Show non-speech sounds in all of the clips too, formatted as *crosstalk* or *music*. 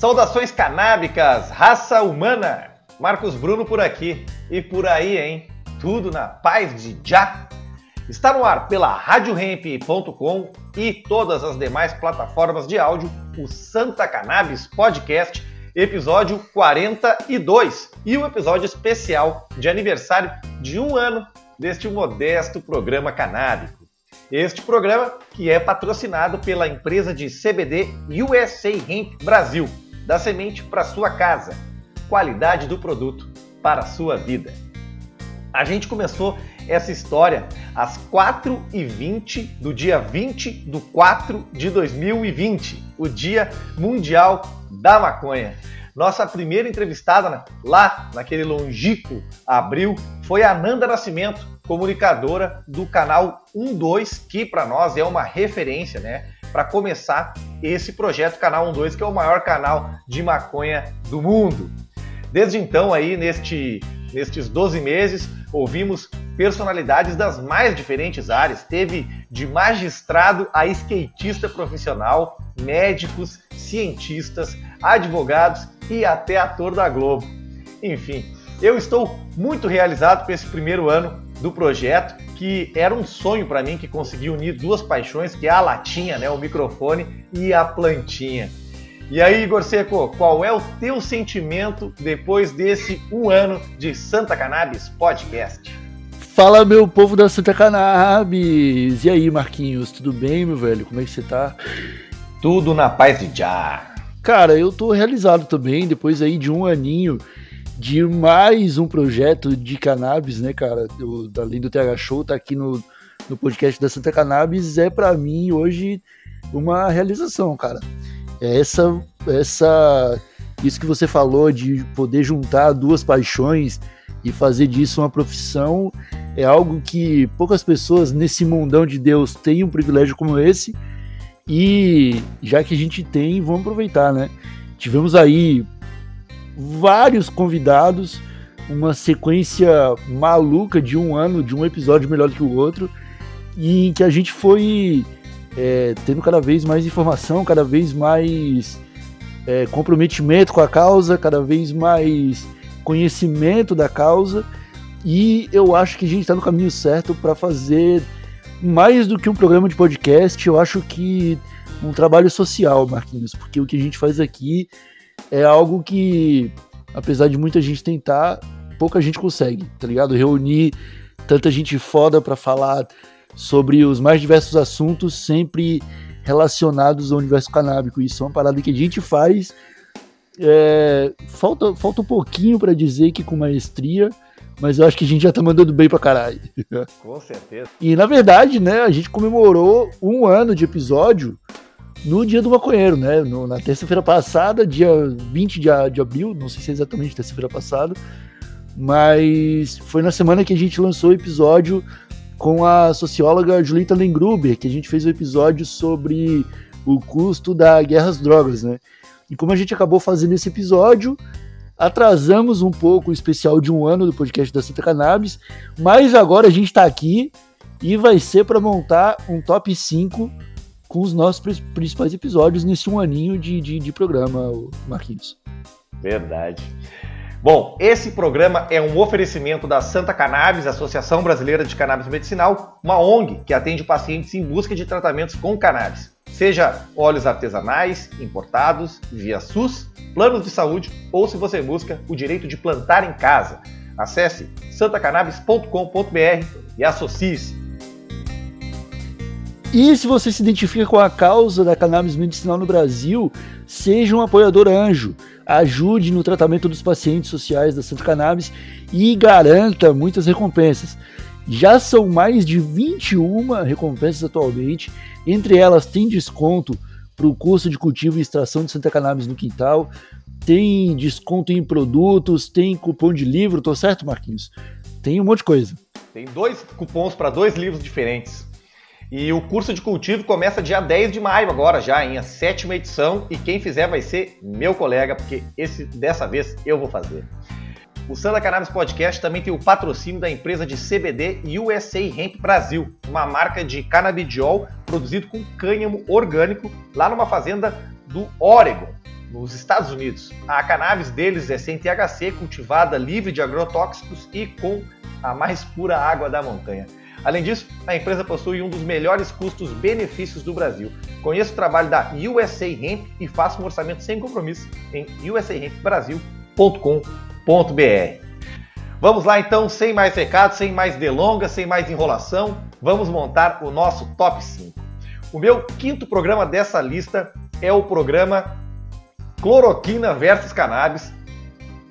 Saudações canábicas, raça humana! Marcos Bruno por aqui. E por aí, hein? Tudo na paz de já? Está no ar pela RadioRamp.com e todas as demais plataformas de áudio o Santa Cannabis Podcast, episódio 42 e o episódio especial de aniversário de um ano deste modesto programa canábico. Este programa que é patrocinado pela empresa de CBD USA Hemp Brasil, da semente para sua casa, qualidade do produto para a sua vida. A gente começou essa história às 4h20 do dia 20 de 4 de 2020, o Dia Mundial da Maconha. Nossa primeira entrevistada lá naquele longínquo abril foi a Nanda Nascimento, comunicadora do canal 12, que para nós é uma referência, né? Para começar esse projeto Canal 12, que é o maior canal de maconha do mundo. Desde então, aí, neste, nestes 12 meses, ouvimos personalidades das mais diferentes áreas. Teve de magistrado a skatista profissional, médicos, cientistas, advogados e até ator da Globo. Enfim, eu estou muito realizado com esse primeiro ano do projeto, que era um sonho para mim que consegui unir duas paixões, que é a latinha, né, o microfone e a plantinha. E aí, Igor Seco, qual é o teu sentimento depois desse um ano de Santa Cannabis Podcast? Fala, meu povo da Santa Cannabis! E aí, Marquinhos, tudo bem, meu velho? Como é que você tá? Tudo na paz de já. Cara, eu tô realizado também, depois aí de um aninho de mais um projeto de cannabis, né, cara? O, além do TH Show, tá aqui no, no podcast da Santa Cannabis, é para mim hoje uma realização, cara. É essa, essa, isso que você falou de poder juntar duas paixões e fazer disso uma profissão é algo que poucas pessoas nesse mundão de Deus têm um privilégio como esse. E já que a gente tem, vamos aproveitar, né? Tivemos aí vários convidados, uma sequência maluca de um ano, de um episódio melhor que o outro, e em que a gente foi é, tendo cada vez mais informação, cada vez mais é, comprometimento com a causa, cada vez mais conhecimento da causa, e eu acho que a gente está no caminho certo para fazer mais do que um programa de podcast, eu acho que um trabalho social, Marquinhos, porque o que a gente faz aqui é algo que, apesar de muita gente tentar, pouca gente consegue, tá ligado? Reunir tanta gente foda para falar sobre os mais diversos assuntos, sempre relacionados ao universo canábico. Isso é uma parada que a gente faz. É, falta, falta um pouquinho para dizer que com maestria, mas eu acho que a gente já tá mandando bem pra caralho. Com certeza. E na verdade, né, a gente comemorou um ano de episódio no dia do maconheiro, né? No, na terça-feira passada, dia 20 de, de abril, não sei se é exatamente terça-feira passada, mas foi na semana que a gente lançou o episódio com a socióloga Julita Lengruber, que a gente fez o um episódio sobre o custo da guerra às drogas, né? E como a gente acabou fazendo esse episódio, atrasamos um pouco o especial de um ano do podcast da Santa Cannabis, mas agora a gente está aqui e vai ser para montar um top 5 com os nossos principais episódios nesse um aninho de, de, de programa, Marquinhos. Verdade. Bom, esse programa é um oferecimento da Santa Cannabis, Associação Brasileira de Cannabis Medicinal, uma ONG que atende pacientes em busca de tratamentos com cannabis, seja óleos artesanais, importados, via SUS, planos de saúde ou se você busca o direito de plantar em casa. Acesse santacannabis.com.br e associe-se. E se você se identifica com a causa da cannabis medicinal no Brasil, seja um apoiador anjo. Ajude no tratamento dos pacientes sociais da Santa Cannabis e garanta muitas recompensas. Já são mais de 21 recompensas atualmente, entre elas tem desconto para o curso de cultivo e extração de Santa Cannabis no quintal, tem desconto em produtos, tem cupom de livro, tô certo, Marquinhos? Tem um monte de coisa. Tem dois cupons para dois livros diferentes. E o curso de cultivo começa dia 10 de maio agora, já em a sétima edição, e quem fizer vai ser meu colega, porque esse dessa vez eu vou fazer. O Santa Cannabis Podcast também tem o patrocínio da empresa de CBD USA Hemp Brasil, uma marca de canabidiol produzido com cânhamo orgânico lá numa fazenda do Oregon. nos Estados Unidos. A cannabis deles é sem THC, cultivada livre de agrotóxicos e com a mais pura água da montanha. Além disso, a empresa possui um dos melhores custos-benefícios do Brasil. Conheça o trabalho da USA Hemp e faça um orçamento sem compromisso em usahempbrasil.com.br. Vamos lá então, sem mais recados, sem mais delongas, sem mais enrolação, vamos montar o nosso top 5. O meu quinto programa dessa lista é o programa Cloroquina versus Cannabis,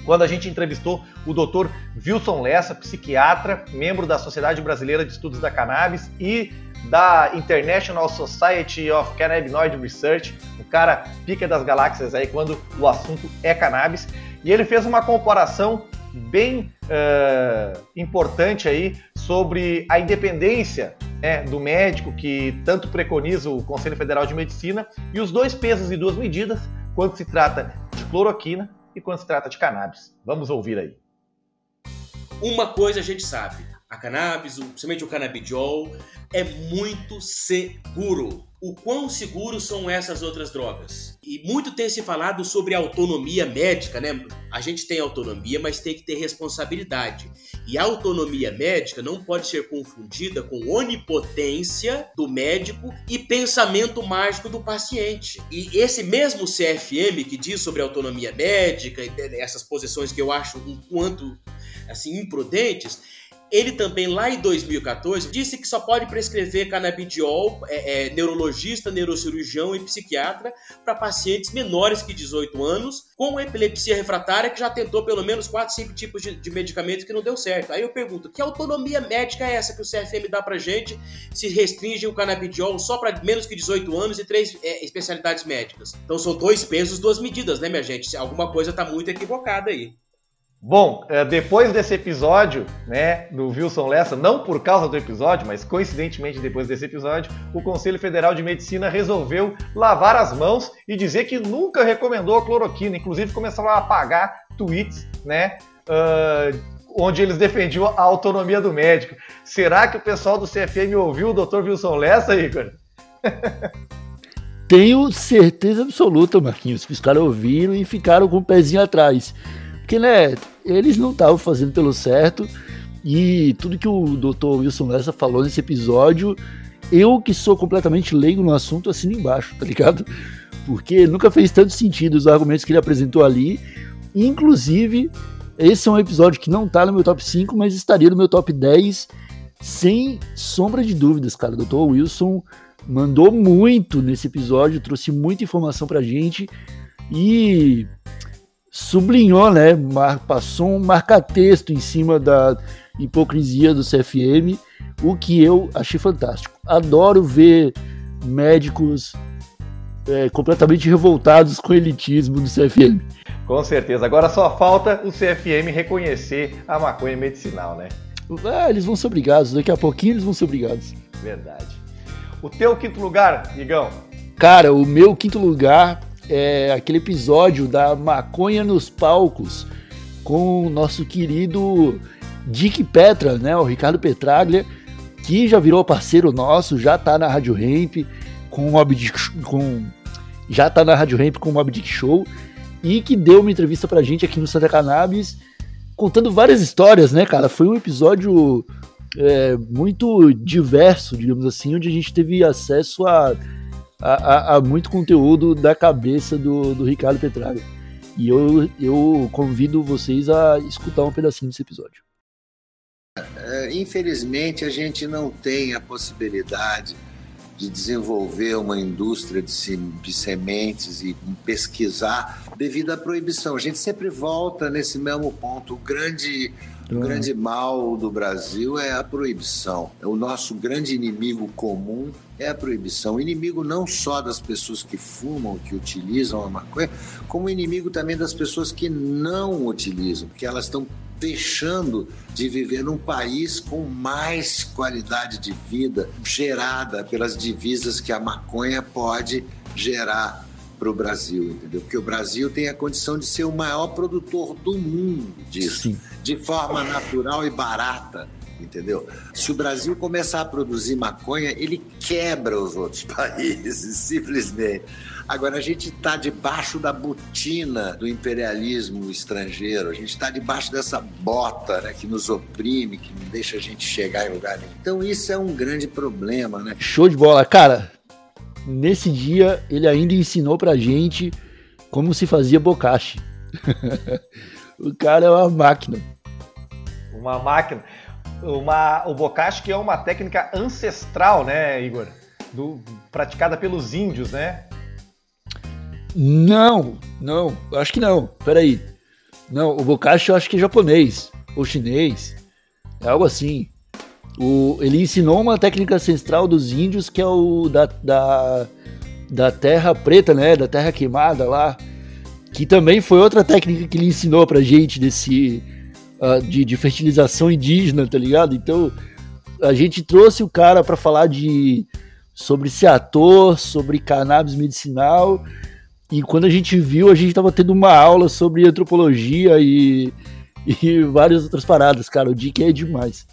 quando a gente entrevistou o Dr. Wilson Lessa, psiquiatra, membro da Sociedade Brasileira de Estudos da Cannabis e da International Society of Cannabinoid Research, o cara pica das galáxias aí quando o assunto é cannabis, e ele fez uma comparação bem uh, importante aí sobre a independência né, do médico que tanto preconiza o Conselho Federal de Medicina e os dois pesos e duas medidas quando se trata de cloroquina e quando se trata de cannabis. Vamos ouvir aí. Uma coisa a gente sabe, a cannabis, principalmente o cannabidiol, é muito seguro o quão seguros são essas outras drogas. E muito tem se falado sobre autonomia médica, né? A gente tem autonomia, mas tem que ter responsabilidade. E a autonomia médica não pode ser confundida com onipotência do médico e pensamento mágico do paciente. E esse mesmo CFM que diz sobre autonomia médica essas posições que eu acho um quanto assim imprudentes, ele também, lá em 2014, disse que só pode prescrever canabidiol, é, é, neurologista, neurocirurgião e psiquiatra para pacientes menores que 18 anos com epilepsia refratária que já tentou pelo menos 4, 5 tipos de, de medicamentos que não deu certo. Aí eu pergunto, que autonomia médica é essa que o CFM dá pra gente se restringe o canabidiol só para menos que 18 anos e três é, especialidades médicas? Então são dois pesos, duas medidas, né, minha gente? Alguma coisa tá muito equivocada aí. Bom, é, depois desse episódio, né, do Wilson Lessa, não por causa do episódio, mas coincidentemente depois desse episódio, o Conselho Federal de Medicina resolveu lavar as mãos e dizer que nunca recomendou a cloroquina. Inclusive começaram a apagar tweets, né, uh, onde eles defendiam a autonomia do médico. Será que o pessoal do CFM ouviu o Dr. Wilson Lessa, Igor? Tenho certeza absoluta, Marquinhos, que os caras ouviram e ficaram com o pezinho atrás. Porque, né, eles não estavam fazendo pelo certo. E tudo que o Dr. Wilson Lessa falou nesse episódio, eu que sou completamente leigo no assunto, assino embaixo, tá ligado? Porque nunca fez tanto sentido os argumentos que ele apresentou ali. Inclusive, esse é um episódio que não tá no meu top 5, mas estaria no meu top 10, sem sombra de dúvidas, cara. Dr. Wilson mandou muito nesse episódio, trouxe muita informação pra gente. E sublinhou, né, passou um marca-texto em cima da hipocrisia do CFM, o que eu achei fantástico. Adoro ver médicos é, completamente revoltados com o elitismo do CFM. Com certeza. Agora só falta o CFM reconhecer a maconha medicinal, né? Ah, eles vão ser obrigados. Daqui a pouquinho eles vão ser obrigados. Verdade. O teu quinto lugar, Igão? Cara, o meu quinto lugar é, aquele episódio da maconha nos palcos com o nosso querido Dick Petra, né, o Ricardo Petraglia, que já virou parceiro nosso, já tá na Rádio Ramp com o Mob Dick, com já tá na Rádio Ramp com o Mob Dick Show e que deu uma entrevista pra gente aqui no Santa Cannabis contando várias histórias, né, cara? Foi um episódio é, muito diverso, digamos assim, onde a gente teve acesso a a, a, muito conteúdo da cabeça do, do Ricardo Petraga. E eu, eu convido vocês a escutar um pedacinho desse episódio. É, infelizmente, a gente não tem a possibilidade de desenvolver uma indústria de, de sementes e pesquisar devido à proibição. A gente sempre volta nesse mesmo ponto. O grande o grande mal do Brasil é a proibição. O nosso grande inimigo comum é a proibição. O inimigo não só das pessoas que fumam, que utilizam a maconha, como inimigo também das pessoas que não utilizam, porque elas estão deixando de viver num país com mais qualidade de vida gerada pelas divisas que a maconha pode gerar para o Brasil, entendeu? Porque o Brasil tem a condição de ser o maior produtor do mundo disso, Sim. De forma natural e barata. entendeu? Se o Brasil começar a produzir maconha, ele quebra os outros *laughs* países, simplesmente. Agora, a gente está debaixo da botina do imperialismo estrangeiro, a gente está debaixo dessa bota né, que nos oprime, que não deixa a gente chegar em lugar nenhum. Então, isso é um grande problema, né? Show de bola. Cara, nesse dia, ele ainda ensinou pra gente como se fazia bocache. *laughs* o cara é uma máquina. Uma máquina. Uma, o bocache que é uma técnica ancestral, né, Igor? Do, praticada pelos índios, né? Não, não, acho que não. Peraí. Não, o Bokashi eu acho que é japonês ou chinês. É algo assim. O, ele ensinou uma técnica ancestral dos índios que é o da, da, da terra preta, né? Da terra queimada lá. Que também foi outra técnica que ele ensinou pra gente desse. Uh, de, de fertilização indígena, tá ligado? Então a gente trouxe o cara para falar de sobre ser ator, sobre cannabis medicinal e quando a gente viu, a gente estava tendo uma aula sobre antropologia e, e várias outras paradas, cara. O Dick é demais.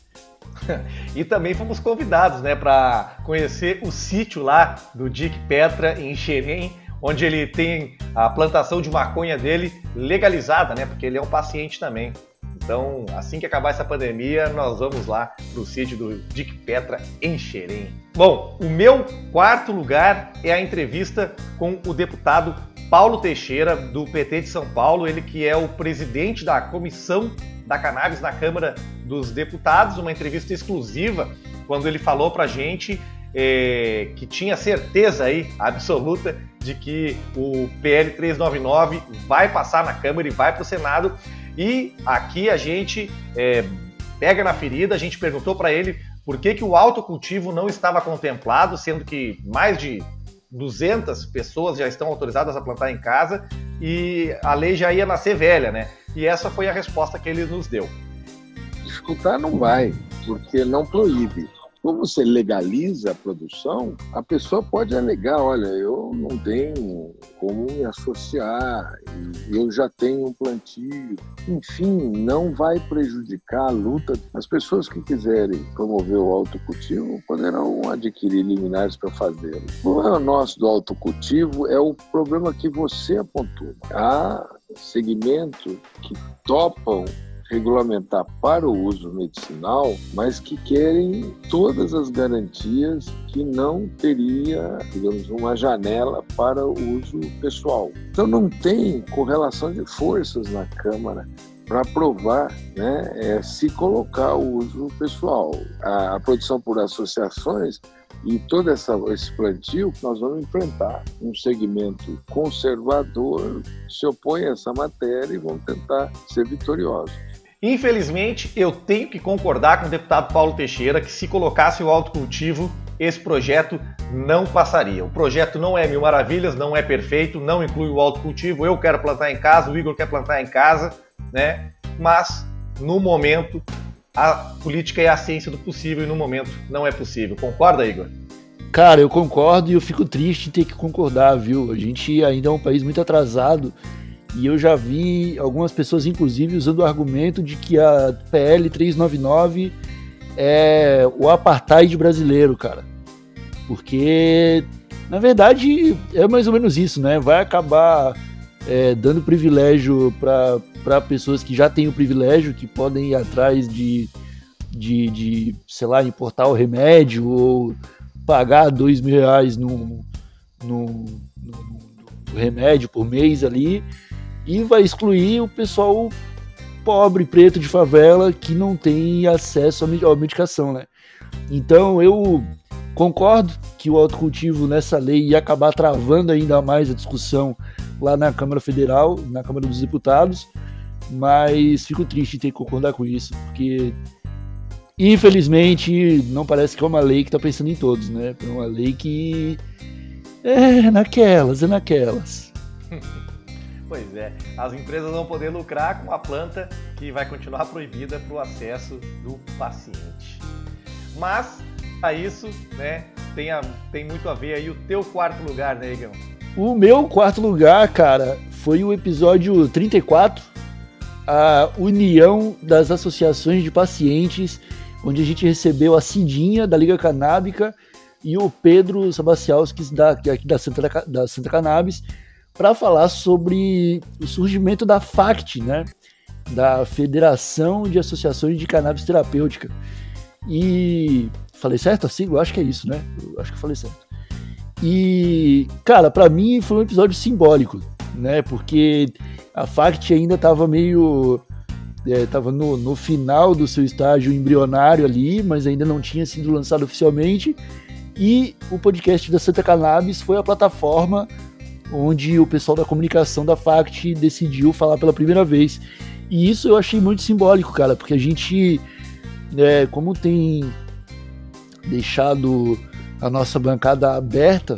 *laughs* e também fomos convidados, né, para conhecer o sítio lá do Dick Petra em Xerém, onde ele tem a plantação de maconha dele legalizada, né, porque ele é um paciente também. Então, assim que acabar essa pandemia, nós vamos lá para o sítio do Dick Petra em Xerém. Bom, o meu quarto lugar é a entrevista com o deputado Paulo Teixeira, do PT de São Paulo, ele que é o presidente da Comissão da Cannabis na Câmara dos Deputados, uma entrevista exclusiva, quando ele falou para a gente é, que tinha certeza aí absoluta de que o PL 399 vai passar na Câmara e vai para o Senado e aqui a gente é, pega na ferida, a gente perguntou para ele por que, que o autocultivo não estava contemplado, sendo que mais de 200 pessoas já estão autorizadas a plantar em casa e a lei já ia nascer velha, né? E essa foi a resposta que ele nos deu. Dificultar não vai, porque não proíbe. Quando você legaliza a produção, a pessoa pode alegar: olha, eu não tenho como me associar, eu já tenho um plantio. Enfim, não vai prejudicar a luta. As pessoas que quiserem promover o autocultivo poderão adquirir liminares para fazê-lo. O problema nosso do autocultivo é o problema que você apontou. Há segmentos que topam regulamentar para o uso medicinal, mas que querem todas as garantias que não teria, digamos, uma janela para o uso pessoal. Então não tem correlação de forças na Câmara para aprovar, né, é, se colocar o uso pessoal. A, a produção por associações e todo essa, esse plantio que nós vamos enfrentar. Um segmento conservador se opõe a essa matéria e vão tentar ser vitoriosos. Infelizmente, eu tenho que concordar com o deputado Paulo Teixeira que se colocasse o autocultivo, esse projeto não passaria. O projeto não é mil maravilhas, não é perfeito, não inclui o autocultivo. Eu quero plantar em casa, o Igor quer plantar em casa, né? Mas no momento a política é a ciência do possível e no momento não é possível. Concorda, Igor? Cara, eu concordo e eu fico triste em ter que concordar, viu? A gente ainda é um país muito atrasado e eu já vi algumas pessoas, inclusive, usando o argumento de que a PL 399 é o apartheid brasileiro, cara. Porque, na verdade, é mais ou menos isso, né? Vai acabar é, dando privilégio para pessoas que já têm o privilégio, que podem ir atrás de, de, de, sei lá, importar o remédio ou pagar dois mil reais no, no, no, no remédio por mês ali e vai excluir o pessoal pobre, preto de favela que não tem acesso à medicação, né? Então eu concordo que o autocultivo nessa lei ia acabar travando ainda mais a discussão lá na Câmara Federal, na Câmara dos Deputados, mas fico triste em ter que concordar com isso, porque infelizmente não parece que é uma lei que está pensando em todos, né? É uma lei que é naquelas, é naquelas. *laughs* Pois é, as empresas vão poder lucrar com a planta que vai continuar proibida para o acesso do paciente. Mas, a isso, né, tem, a, tem muito a ver aí o teu quarto lugar, né, Igão? O meu quarto lugar, cara, foi o episódio 34, a união das associações de pacientes, onde a gente recebeu a Cidinha da Liga Canábica e o Pedro Sabacialskis da, da Santa, da Santa Cannabis para falar sobre o surgimento da FACT, né? da Federação de Associações de Cannabis Terapêutica. E falei certo a sigla? Acho que é isso, né? Eu acho que falei certo. E, cara, para mim foi um episódio simbólico, né? Porque a FACT ainda estava meio. estava é, no, no final do seu estágio embrionário ali, mas ainda não tinha sido lançado oficialmente. E o podcast da Santa Cannabis foi a plataforma onde o pessoal da comunicação da FACT decidiu falar pela primeira vez. E isso eu achei muito simbólico, cara, porque a gente, é, como tem deixado a nossa bancada aberta,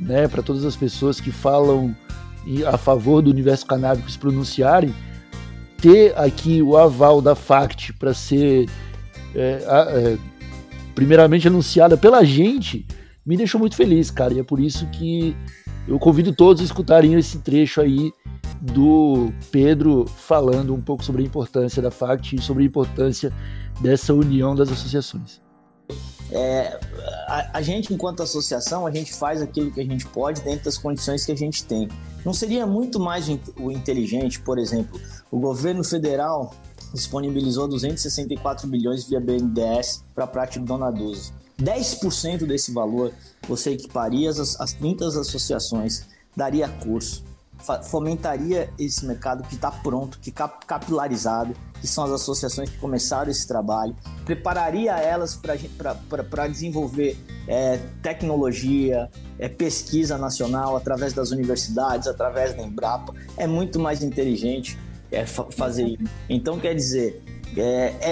né, para todas as pessoas que falam a favor do universo canábico se pronunciarem, ter aqui o aval da FACT para ser é, é, primeiramente anunciada pela gente, me deixou muito feliz, cara. E é por isso que eu convido todos a escutarem esse trecho aí do Pedro falando um pouco sobre a importância da FACT e sobre a importância dessa união das associações. É, a, a, gente, enquanto associação, a gente faz aquilo que a gente pode dentro das condições que a gente tem. Não seria muito mais o inteligente, por exemplo, o governo federal disponibilizou 264 bilhões via BNDES para a prática do Dona 12. 10% desse valor você equiparia as, as 30 associações, daria curso fomentaria esse mercado que está pronto, que cap capilarizado, que são as associações que começaram esse trabalho, prepararia elas para desenvolver é, tecnologia, é, pesquisa nacional através das universidades, através da Embrapa. É muito mais inteligente é, fa fazer isso. Então, quer dizer, é, é,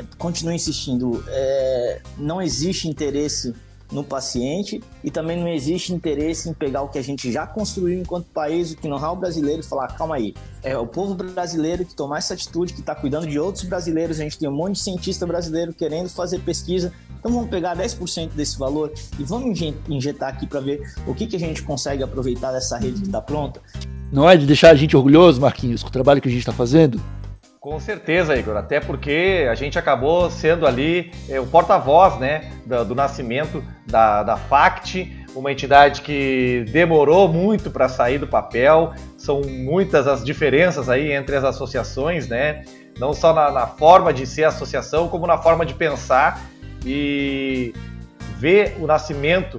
é continuo insistindo, é, não existe interesse no paciente e também não existe interesse em pegar o que a gente já construiu enquanto país, o que know-how brasileiro e falar, calma aí, é o povo brasileiro que tomar essa atitude, que está cuidando de outros brasileiros, a gente tem um monte de cientista brasileiro querendo fazer pesquisa, então vamos pegar 10% desse valor e vamos injetar aqui para ver o que, que a gente consegue aproveitar dessa rede que está pronta. Não é de deixar a gente orgulhoso, Marquinhos, com o trabalho que a gente está fazendo? Com certeza, Igor. Até porque a gente acabou sendo ali é, o porta-voz né, do, do, nascimento da, da FACT, uma entidade que demorou muito para sair do papel. São muitas as diferenças aí entre as associações, né? Não só na, na forma de ser associação, como na forma de pensar e ver o nascimento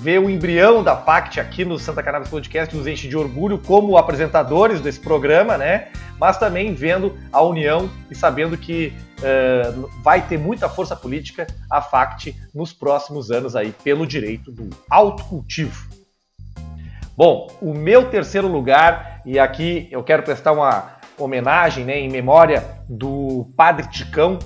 ver o embrião da FACT aqui no Santa Cannabis Podcast nos enche de orgulho como apresentadores desse programa, né? Mas também vendo a união e sabendo que uh, vai ter muita força política a FACT nos próximos anos aí pelo direito do autocultivo. Bom, o meu terceiro lugar, e aqui eu quero prestar uma homenagem né, em memória do Padre Ticão,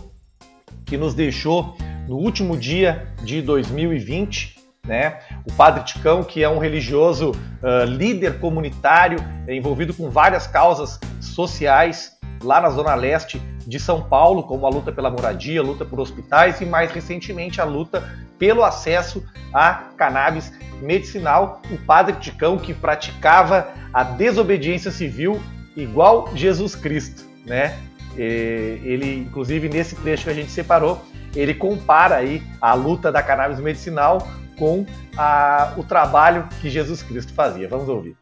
que nos deixou no último dia de 2020, né? O Padre Ticão, que é um religioso uh, líder comunitário envolvido com várias causas sociais lá na zona leste de São Paulo, como a luta pela moradia, a luta por hospitais e mais recentemente a luta pelo acesso a cannabis medicinal. O Padre Ticão que praticava a desobediência civil igual Jesus Cristo, né? Ele, inclusive, nesse trecho que a gente separou, ele compara aí a luta da cannabis medicinal com a, o trabalho que Jesus Cristo fazia. Vamos ouvir.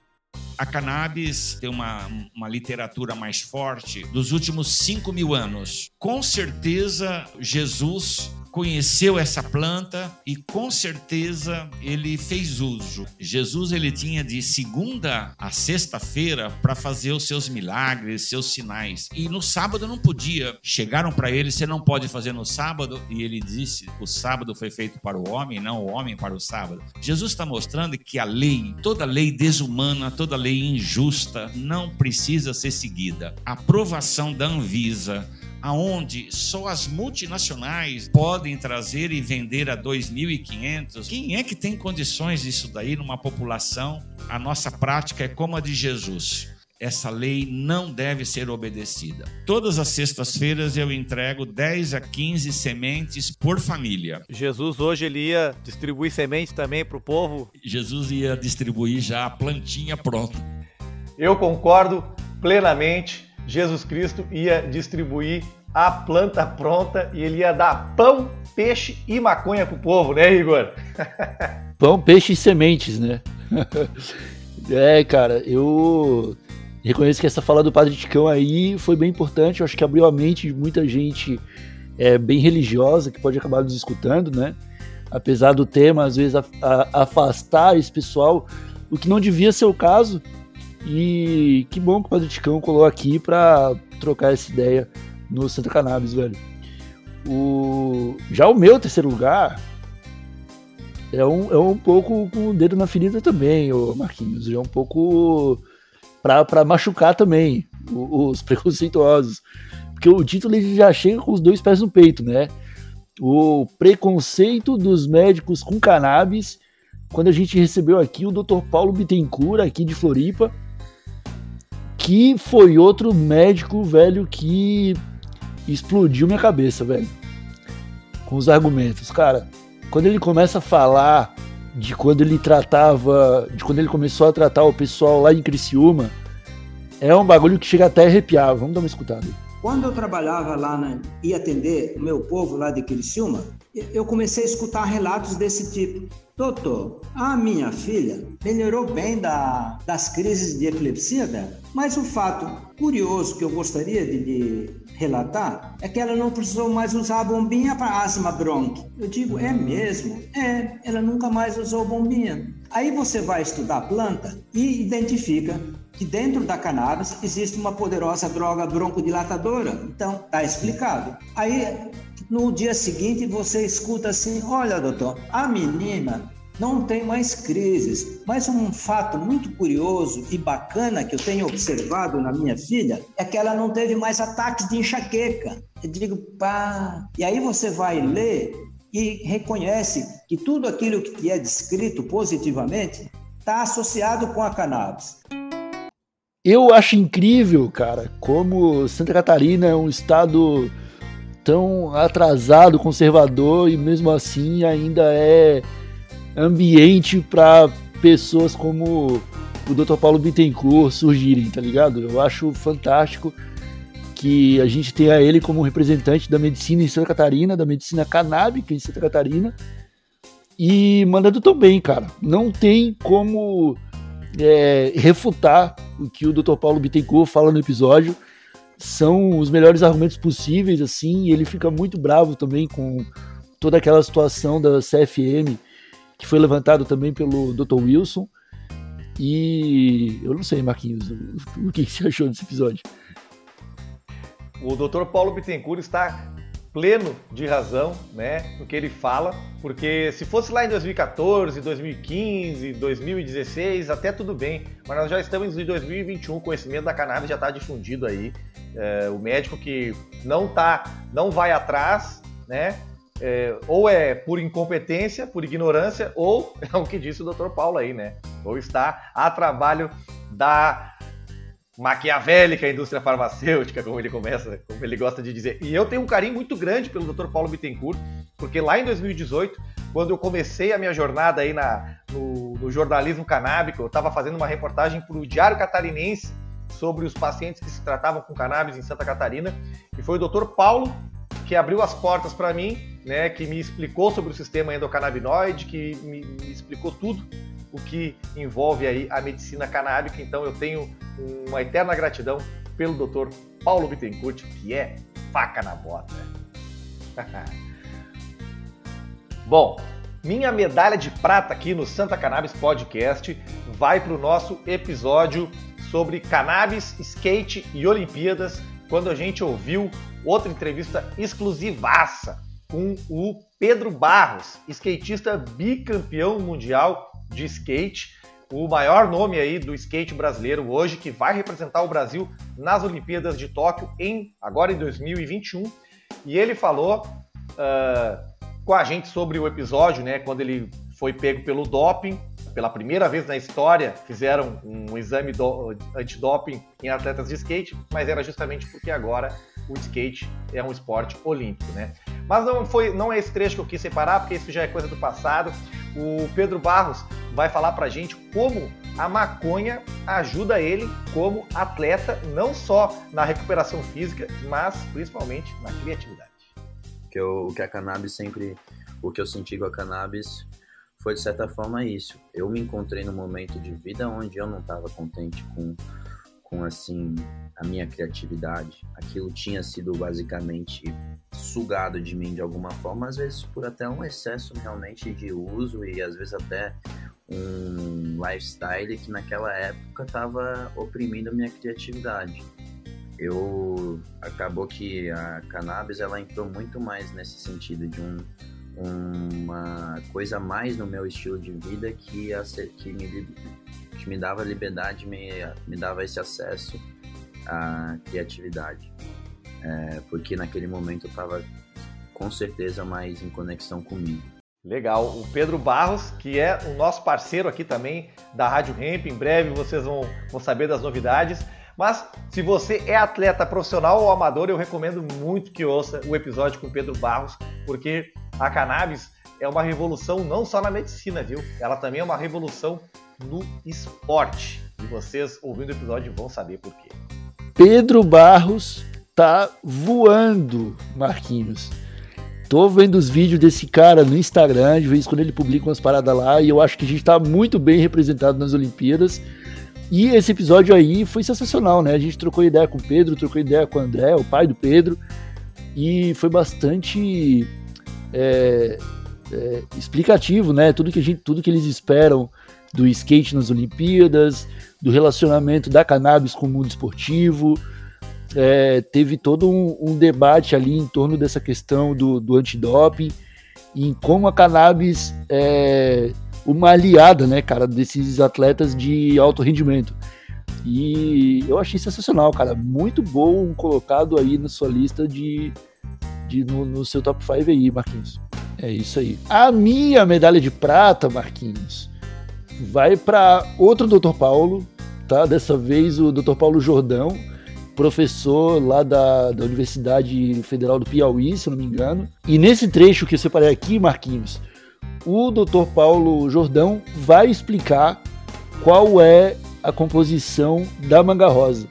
A cannabis tem uma, uma literatura mais forte dos últimos 5 mil anos. Com certeza, Jesus conheceu essa planta e com certeza ele fez uso. Jesus ele tinha de segunda a sexta-feira para fazer os seus milagres, seus sinais. E no sábado não podia. Chegaram para ele, você não pode fazer no sábado, e ele disse: "O sábado foi feito para o homem, não o homem para o sábado". Jesus está mostrando que a lei, toda lei desumana, toda lei injusta não precisa ser seguida. A aprovação da Anvisa aonde só as multinacionais podem trazer e vender a 2.500. Quem é que tem condições disso daí numa população? A nossa prática é como a de Jesus. Essa lei não deve ser obedecida. Todas as sextas-feiras eu entrego 10 a 15 sementes por família. Jesus hoje ele ia distribuir sementes também para o povo? Jesus ia distribuir já a plantinha pronta. Eu concordo plenamente Jesus Cristo ia distribuir a planta pronta e ele ia dar pão, peixe e maconha pro povo, né, Igor? *laughs* pão, peixe e sementes, né? *laughs* é, cara, eu reconheço que essa fala do Padre Ticão aí foi bem importante. Eu acho que abriu a mente de muita gente é, bem religiosa que pode acabar nos escutando, né? Apesar do tema, às vezes, a, a, afastar esse pessoal, o que não devia ser o caso. E que bom que o Padre Ticão colou aqui para trocar essa ideia no Santa Cannabis, velho. O... Já o meu terceiro lugar é um, é um pouco com o dedo na ferida também, o Marquinhos. É um pouco para machucar também os *laughs* preconceituosos. Porque o título ele já chega com os dois pés no peito, né? O preconceito dos médicos com cannabis. Quando a gente recebeu aqui o Dr. Paulo Bittencourt, aqui de Floripa, que foi outro médico, velho, que explodiu minha cabeça, velho. Com os argumentos. Cara, quando ele começa a falar de quando ele tratava, de quando ele começou a tratar o pessoal lá em Criciúma, é um bagulho que chega até a arrepiar. Vamos dar uma escutada. Quando eu trabalhava lá na, e atender o meu povo lá de Criciúma, eu comecei a escutar relatos desse tipo. Doutor, a minha filha melhorou bem da, das crises de epilepsia dela, mas o fato curioso que eu gostaria de, de relatar é que ela não precisou mais usar a bombinha para asma bronque. Eu digo, é mesmo? É, ela nunca mais usou bombinha. Aí você vai estudar a planta e identifica que dentro da cannabis existe uma poderosa droga broncodilatadora. Então, tá explicado. Aí, no dia seguinte, você escuta assim: olha, doutor, a menina não tem mais crises. Mas um fato muito curioso e bacana que eu tenho observado na minha filha é que ela não teve mais ataques de enxaqueca. Eu digo, pá. E aí você vai ler e reconhece que tudo aquilo que é descrito positivamente está associado com a cannabis. Eu acho incrível, cara, como Santa Catarina é um estado tão atrasado, conservador e mesmo assim ainda é ambiente para pessoas como o Dr. Paulo Bittencourt surgirem, tá ligado? Eu acho fantástico que a gente tenha ele como representante da medicina em Santa Catarina, da medicina canábica em Santa Catarina, e mandando tão bem, cara. Não tem como é, refutar o que o Dr. Paulo Bittencourt fala no episódio. São os melhores argumentos possíveis, assim, e ele fica muito bravo também com toda aquela situação da CFM, que foi levantado também pelo Dr. Wilson. E eu não sei, Marquinhos, o que você achou desse episódio? O Dr. Paulo Bittencourt está pleno de razão, né, no que ele fala, porque se fosse lá em 2014, 2015, 2016, até tudo bem, mas nós já estamos em 2021, o conhecimento da cannabis já está difundido aí, é, o médico que não tá, não vai atrás, né, é, ou é por incompetência, por ignorância, ou *laughs* é o que disse o Dr. Paulo aí, né, ou está a trabalho da maquiavélica indústria farmacêutica, como ele começa, como ele gosta de dizer. E eu tenho um carinho muito grande pelo Dr. Paulo Bittencourt, porque lá em 2018, quando eu comecei a minha jornada aí na, no, no jornalismo canábico, eu estava fazendo uma reportagem para o Diário Catarinense sobre os pacientes que se tratavam com cannabis em Santa Catarina, e foi o Dr. Paulo que abriu as portas para mim, né, que me explicou sobre o sistema endocannabinoide, que me, me explicou tudo o que envolve aí a medicina canábica. Então eu tenho uma eterna gratidão pelo Dr. Paulo Bittencourt, que é faca na bota. *laughs* Bom, minha medalha de prata aqui no Santa Cannabis Podcast vai para o nosso episódio sobre cannabis, skate e Olimpíadas, quando a gente ouviu outra entrevista exclusivaça com o Pedro Barros, skatista bicampeão mundial de skate, o maior nome aí do skate brasileiro hoje, que vai representar o Brasil nas Olimpíadas de Tóquio em agora em 2021. E ele falou uh, com a gente sobre o episódio, né, quando ele foi pego pelo doping. Pela primeira vez na história, fizeram um exame do, antidoping em atletas de skate, mas era justamente porque agora o skate é um esporte olímpico, né? Mas não foi, não é esse trecho que eu quis separar, porque isso já é coisa do passado. O Pedro Barros vai falar para a gente como a maconha ajuda ele como atleta, não só na recuperação física, mas principalmente na criatividade. Que o que a cannabis sempre, o que eu senti com a cannabis foi de certa forma isso. Eu me encontrei num momento de vida onde eu não estava contente com com assim a minha criatividade. Aquilo tinha sido basicamente sugado de mim de alguma forma, às vezes por até um excesso realmente de uso e às vezes até um lifestyle que naquela época estava oprimindo a minha criatividade. Eu acabou que a cannabis ela entrou muito mais nesse sentido de um uma coisa mais no meu estilo de vida que, a, que me que me dava liberdade, me, me dava esse acesso à criatividade. É, porque naquele momento eu estava com certeza mais em conexão comigo. Legal. O Pedro Barros, que é o nosso parceiro aqui também da Rádio Ramp, em breve vocês vão, vão saber das novidades. Mas se você é atleta profissional ou amador, eu recomendo muito que ouça o episódio com Pedro Barros, porque a cannabis é uma revolução não só na medicina, viu? Ela também é uma revolução no esporte. E vocês, ouvindo o episódio, vão saber por quê. Pedro Barros tá voando, Marquinhos. Tô vendo os vídeos desse cara no Instagram, de vez quando ele publica umas paradas lá, e eu acho que a gente tá muito bem representado nas Olimpíadas. E esse episódio aí foi sensacional, né? A gente trocou ideia com o Pedro, trocou ideia com o André, o pai do Pedro, e foi bastante é, é, explicativo, né? Tudo que, a gente, tudo que eles esperam do skate nas Olimpíadas, do relacionamento da cannabis com o mundo esportivo. É, teve todo um, um, debate ali em torno dessa questão do, do antidoping em como a cannabis é uma aliada, né, cara, desses atletas de alto rendimento. E eu achei sensacional, cara. Muito bom colocado aí na sua lista de, de no, no seu top 5 aí, Marquinhos. É isso aí. A minha medalha de prata, Marquinhos, vai para outro Dr. Paulo, tá? Dessa vez o Dr. Paulo Jordão, professor lá da, da Universidade Federal do Piauí, se não me engano. E nesse trecho que eu separei aqui, Marquinhos, o Dr. Paulo Jordão vai explicar qual é a composição da manga rosa.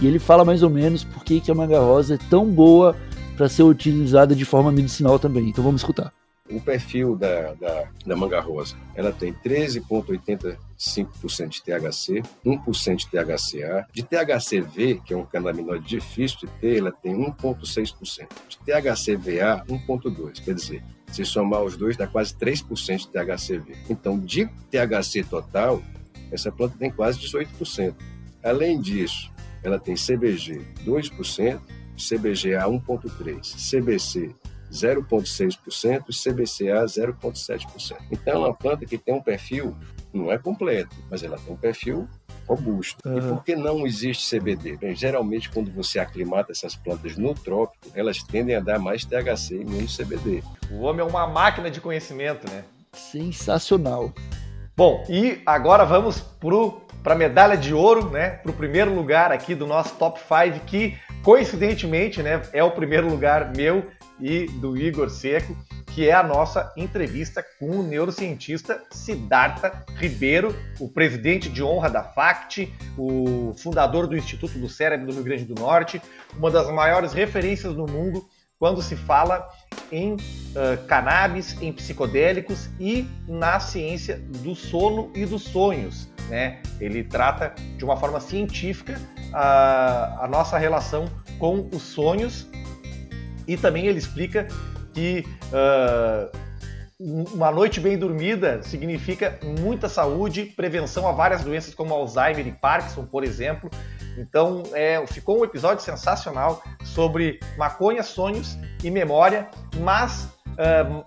E ele fala mais ou menos por que, que a manga rosa é tão boa para ser utilizada de forma medicinal também. Então vamos escutar o perfil da, da, da manga rosa. Ela tem 13,85% de THC, 1% de THCA. De THCV, que é um canabinoide difícil de ter, ela tem 1,6%. De THCVA, 1,2%. Quer dizer, se somar os dois, dá quase 3% de THCV. Então, de THC total, essa planta tem quase 18%. Além disso, ela tem CBG 2%, CBGA 1,3%, CBC 0,6% e CBCA 0,7%. Então, é uma planta que tem um perfil, não é completo, mas ela tem um perfil robusto. Uhum. E por que não existe CBD? Bem, geralmente, quando você aclimata essas plantas no trópico, elas tendem a dar mais THC e menos CBD. O homem é uma máquina de conhecimento, né? Sensacional. Bom, e agora vamos para a medalha de ouro, né? Para o primeiro lugar aqui do nosso top 5, que coincidentemente né, é o primeiro lugar meu e do Igor Seco, que é a nossa entrevista com o neurocientista Siddhartha Ribeiro, o presidente de honra da FACT, o fundador do Instituto do Cérebro do Rio Grande do Norte, uma das maiores referências no mundo quando se fala em uh, cannabis, em psicodélicos e na ciência do sono e dos sonhos. Né? Ele trata de uma forma científica a, a nossa relação com os sonhos e também ele explica que uh, uma noite bem dormida significa muita saúde, prevenção a várias doenças como Alzheimer e Parkinson, por exemplo. Então, é, ficou um episódio sensacional sobre maconha, sonhos e memória, mas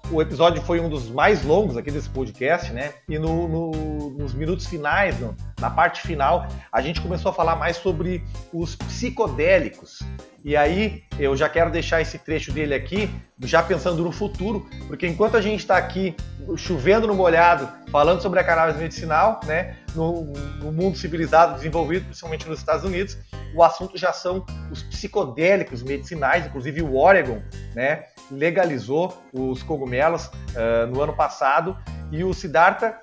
o episódio foi um dos mais longos aqui desse podcast, né? E no, no, nos minutos finais, no, na parte final, a gente começou a falar mais sobre os psicodélicos. E aí eu já quero deixar esse trecho dele aqui, já pensando no futuro, porque enquanto a gente está aqui chovendo no molhado, falando sobre a cannabis medicinal, né, no, no, mundo civilizado desenvolvido, principalmente nos Estados Unidos, o assunto já são os psicodélicos medicinais, inclusive o Oregon, né, legalizou os cogumelos uh, no ano passado e o Siddhartha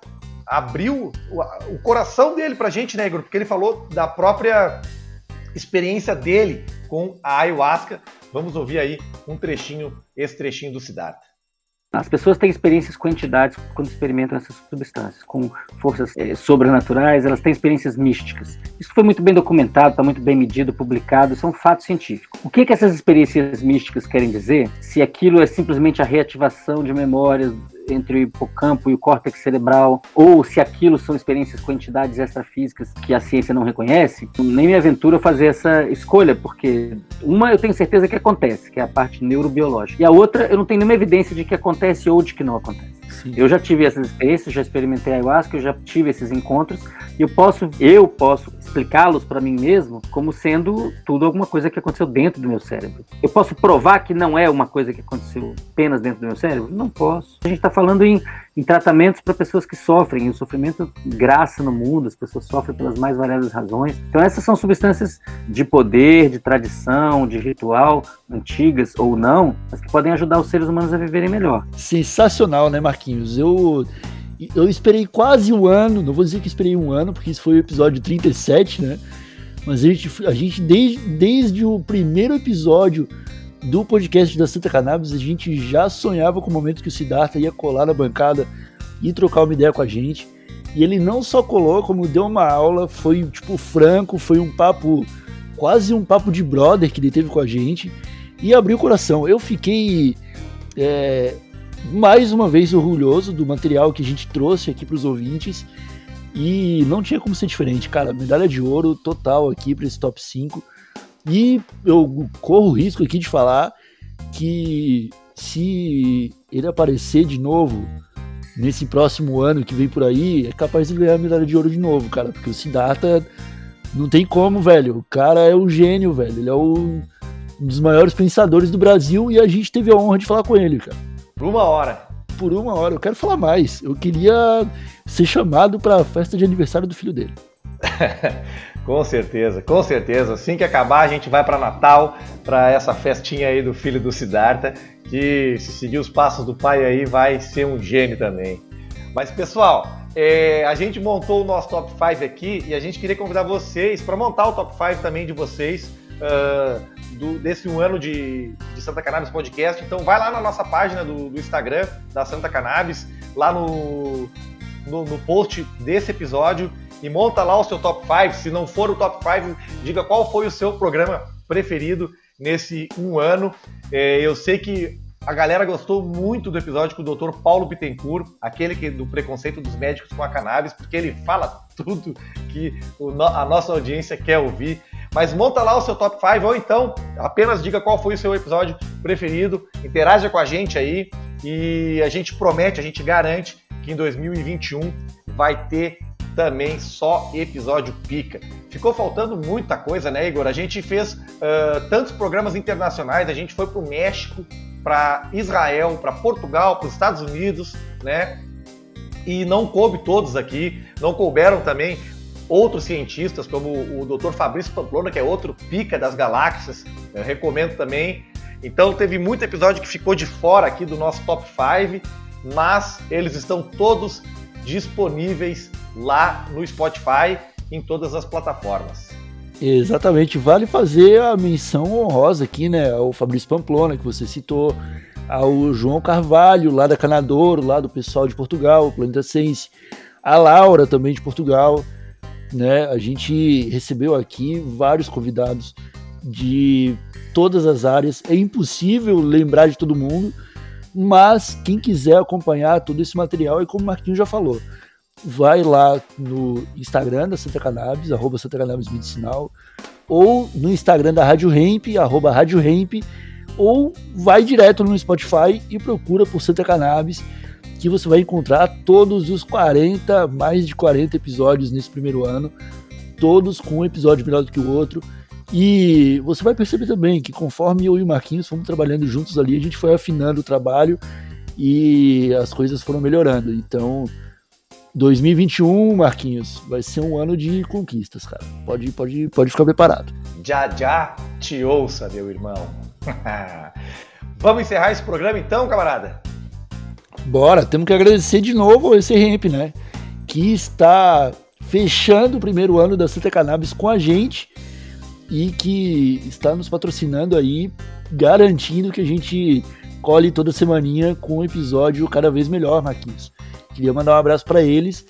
abriu o, o coração dele pra gente, né, Igor? Porque ele falou da própria experiência dele com a ayahuasca. Vamos ouvir aí um trechinho, esse trechinho do Siddhartha. As pessoas têm experiências com entidades quando experimentam essas substâncias, com forças é, sobrenaturais, elas têm experiências místicas. Isso foi muito bem documentado, está muito bem medido, publicado, isso é um fato científico. O que, que essas experiências místicas querem dizer? Se aquilo é simplesmente a reativação de memórias entre o hipocampo e o córtex cerebral, ou se aquilo são experiências com entidades extrafísicas que a ciência não reconhece, nem me aventuro fazer essa escolha, porque uma eu tenho certeza que acontece, que é a parte neurobiológica, e a outra eu não tenho nenhuma evidência de que acontece ou de que não acontece. Sim. Eu já tive essas experiências, já experimentei ayahuasca, eu já tive esses encontros e eu posso, eu posso explicá-los para mim mesmo como sendo tudo alguma coisa que aconteceu dentro do meu cérebro. Eu posso provar que não é uma coisa que aconteceu apenas dentro do meu cérebro? Não posso. A gente está falando em, em tratamentos para pessoas que sofrem, e o sofrimento graça no mundo, as pessoas sofrem pelas mais variadas razões. Então essas são substâncias de poder, de tradição, de ritual, antigas ou não, mas que podem ajudar os seres humanos a viverem melhor. Sensacional, né, Marquinhos? Eu eu esperei quase um ano, não vou dizer que esperei um ano, porque isso foi o episódio 37, né? Mas a gente, a gente desde, desde o primeiro episódio do podcast da Santa Cannabis, a gente já sonhava com o momento que o Siddhartha ia colar na bancada e trocar uma ideia com a gente. E ele não só colou, como deu uma aula, foi tipo franco, foi um papo, quase um papo de brother que ele teve com a gente e abriu o coração. Eu fiquei é, mais uma vez orgulhoso do material que a gente trouxe aqui para os ouvintes. E não tinha como ser diferente, cara. Medalha de ouro total aqui para esse top 5. E eu corro o risco aqui de falar que se ele aparecer de novo nesse próximo ano que vem por aí, é capaz de ganhar a medalha de ouro de novo, cara. Porque o Siddhartha não tem como, velho. O cara é um gênio, velho. Ele é um dos maiores pensadores do Brasil e a gente teve a honra de falar com ele, cara. Por uma hora. Por uma hora. Eu quero falar mais. Eu queria ser chamado para a festa de aniversário do filho dele. *laughs* com certeza, com certeza. Assim que acabar, a gente vai para Natal, para essa festinha aí do filho do Siddhartha, que se seguir os passos do pai aí, vai ser um gênio também. Mas pessoal, é, a gente montou o nosso top 5 aqui e a gente queria convidar vocês para montar o top 5 também de vocês. Uh, do, desse um ano de, de, Santa Cannabis Podcast. Então vai lá na nossa página do, do Instagram da Santa Cannabis, lá no, no, no, post desse episódio e monta lá o seu top 5. Se não for o top 5, diga qual foi o seu programa preferido nesse um ano. É, eu sei que a galera gostou muito do episódio com o Dr. Paulo Bittencourt, aquele que, do preconceito dos médicos com a cannabis, porque ele fala *laughs* tudo que a nossa audiência quer ouvir. Mas monta lá o seu top 5 ou então apenas diga qual foi o seu episódio preferido, interaja com a gente aí e a gente promete, a gente garante que em 2021 vai ter também só episódio pica. Ficou faltando muita coisa, né, Igor? A gente fez uh, tantos programas internacionais, a gente foi para o México, para Israel, para Portugal, para os Estados Unidos, né? E não coube todos aqui, não couberam também outros cientistas, como o Dr. Fabrício Pamplona, que é outro pica das galáxias, eu recomendo também. Então teve muito episódio que ficou de fora aqui do nosso top 5, mas eles estão todos disponíveis lá no Spotify, em todas as plataformas. Exatamente, vale fazer a menção honrosa aqui, né, ao Fabrício Pamplona, que você citou, ao João Carvalho, lá da Canadouro, lá do pessoal de Portugal, Planeta Sense, a Laura também de Portugal, né? A gente recebeu aqui vários convidados de todas as áreas. É impossível lembrar de todo mundo, mas quem quiser acompanhar todo esse material, é como o Marquinhos já falou, vai lá no Instagram da Santa Cannabis, arroba Santa Cannabis Medicinal, ou no Instagram da Rádio Hemp, arroba Rádio Hemp, ou vai direto no Spotify e procura por Santa Cannabis que você vai encontrar todos os 40, mais de 40 episódios nesse primeiro ano, todos com um episódio melhor do que o outro. E você vai perceber também que conforme eu e o Marquinhos fomos trabalhando juntos ali, a gente foi afinando o trabalho e as coisas foram melhorando. Então, 2021, Marquinhos, vai ser um ano de conquistas, cara. Pode, pode, pode ficar preparado. Já, já te ouça, meu irmão. *laughs* Vamos encerrar esse programa então, camarada? Bora, temos que agradecer de novo esse ramp, né? que está fechando o primeiro ano da Santa Cannabis com a gente e que está nos patrocinando aí, garantindo que a gente colhe toda semaninha com um episódio cada vez melhor, Marquinhos. Queria mandar um abraço para eles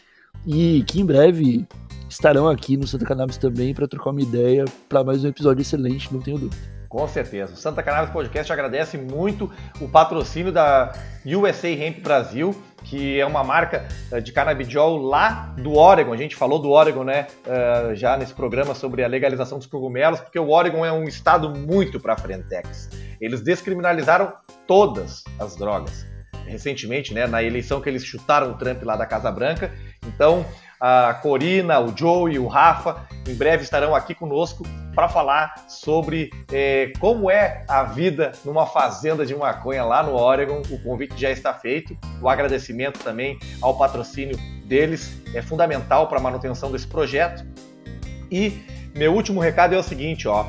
e que em breve estarão aqui no Santa Cannabis também para trocar uma ideia para mais um episódio excelente, não tenho dúvida. Com certeza. O Santa Cannabis Podcast agradece muito o patrocínio da USA Hemp Brasil, que é uma marca eh, de canabidiol lá do Oregon. A gente falou do Oregon, né, uh, já nesse programa sobre a legalização dos cogumelos, porque o Oregon é um estado muito para frentex. Eles descriminalizaram todas as drogas recentemente, né, na eleição que eles chutaram o Trump lá da Casa Branca. Então, a Corina, o Joe e o Rafa em breve estarão aqui conosco para falar sobre é, como é a vida numa fazenda de maconha lá no Oregon. O convite já está feito. O agradecimento também ao patrocínio deles é fundamental para a manutenção desse projeto. E meu último recado é o seguinte, ó.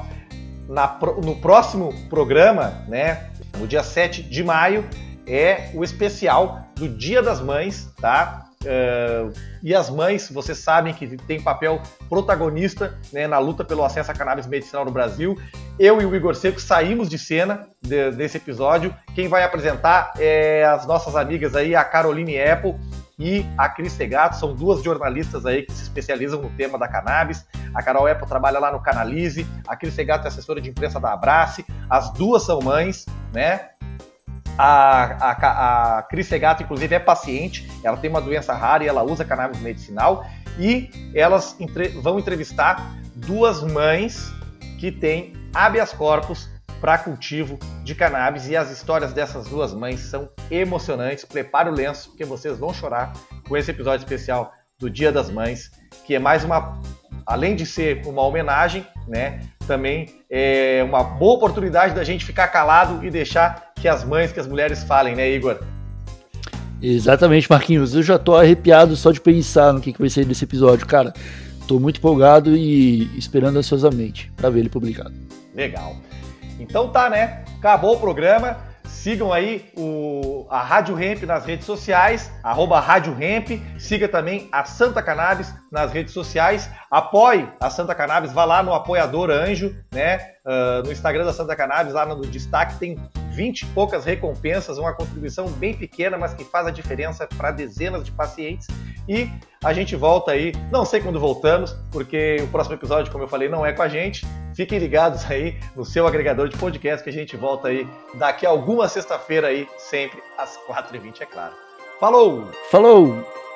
Na, no próximo programa, né, no dia 7 de maio, é o especial do Dia das Mães, tá? Uh, e as mães, vocês sabem que tem papel protagonista né, na luta pelo acesso à cannabis medicinal no Brasil. Eu e o Igor Seco saímos de cena de, desse episódio. Quem vai apresentar é as nossas amigas aí, a Caroline Apple e a Cris Segato. São duas jornalistas aí que se especializam no tema da cannabis. A Carol Apple trabalha lá no Canalize, a Cris Segato é assessora de imprensa da Abrace. As duas são mães, né? A, a, a Cris Segato, inclusive, é paciente, ela tem uma doença rara e ela usa cannabis medicinal. E elas entre, vão entrevistar duas mães que têm habeas corpus para cultivo de cannabis e as histórias dessas duas mães são emocionantes. Prepare o lenço, porque vocês vão chorar com esse episódio especial do Dia das Mães, que é mais uma, além de ser uma homenagem, né, também é uma boa oportunidade da gente ficar calado e deixar que as mães, que as mulheres falem, né, Igor? Exatamente, Marquinhos. Eu já tô arrepiado só de pensar no que, que vai ser desse episódio, cara. Tô muito empolgado e esperando ansiosamente para ver ele publicado. Legal. Então tá, né? Acabou o programa. Sigam aí o, a Rádio Hemp nas redes sociais, arroba Rádio Hemp. Siga também a Santa Cannabis nas redes sociais. Apoie a Santa Cannabis, vá lá no Apoiador Anjo, né? Uh, no Instagram da Santa Cannabis, lá no destaque, tem 20 e poucas recompensas, uma contribuição bem pequena, mas que faz a diferença para dezenas de pacientes. E a gente volta aí, não sei quando voltamos, porque o próximo episódio, como eu falei, não é com a gente. Fiquem ligados aí no seu agregador de podcast que a gente volta aí daqui a alguma sexta-feira aí, sempre às 4h20, é claro. Falou! Falou!